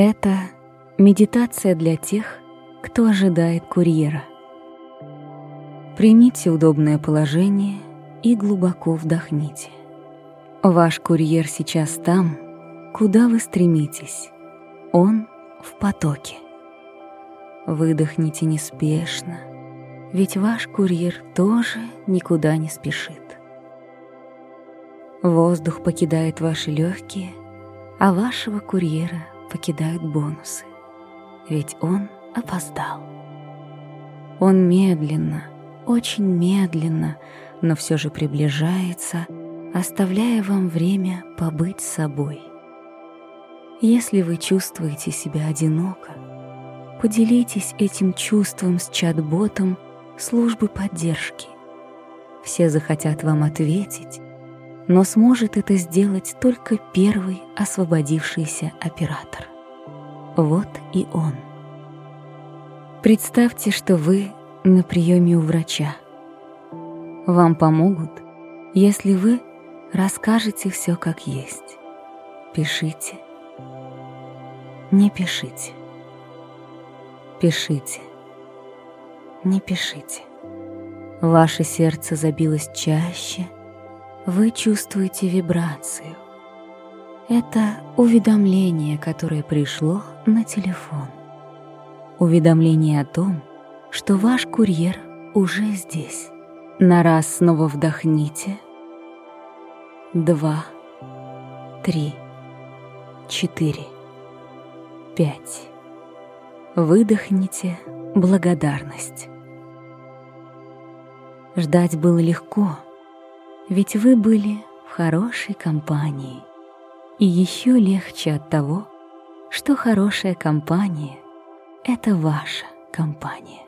Это медитация для тех, кто ожидает курьера. Примите удобное положение и глубоко вдохните. Ваш курьер сейчас там, куда вы стремитесь. Он в потоке. Выдохните неспешно, ведь ваш курьер тоже никуда не спешит. Воздух покидает ваши легкие, а вашего курьера покидают бонусы, ведь он опоздал. Он медленно, очень медленно, но все же приближается, оставляя вам время побыть собой. Если вы чувствуете себя одиноко, поделитесь этим чувством с чат-ботом службы поддержки. Все захотят вам ответить, но сможет это сделать только первый освободившийся оператор. Вот и он. Представьте, что вы на приеме у врача. Вам помогут, если вы расскажете все как есть. Пишите. Не пишите. Пишите. Не пишите. Ваше сердце забилось чаще, вы чувствуете вибрацию. Это уведомление, которое пришло на телефон. Уведомление о том, что ваш курьер уже здесь. На раз снова вдохните. Два, три, четыре, пять. Выдохните благодарность. Ждать было легко, ведь вы были в хорошей компании. И еще легче от того, что хорошая компания — это ваша компания.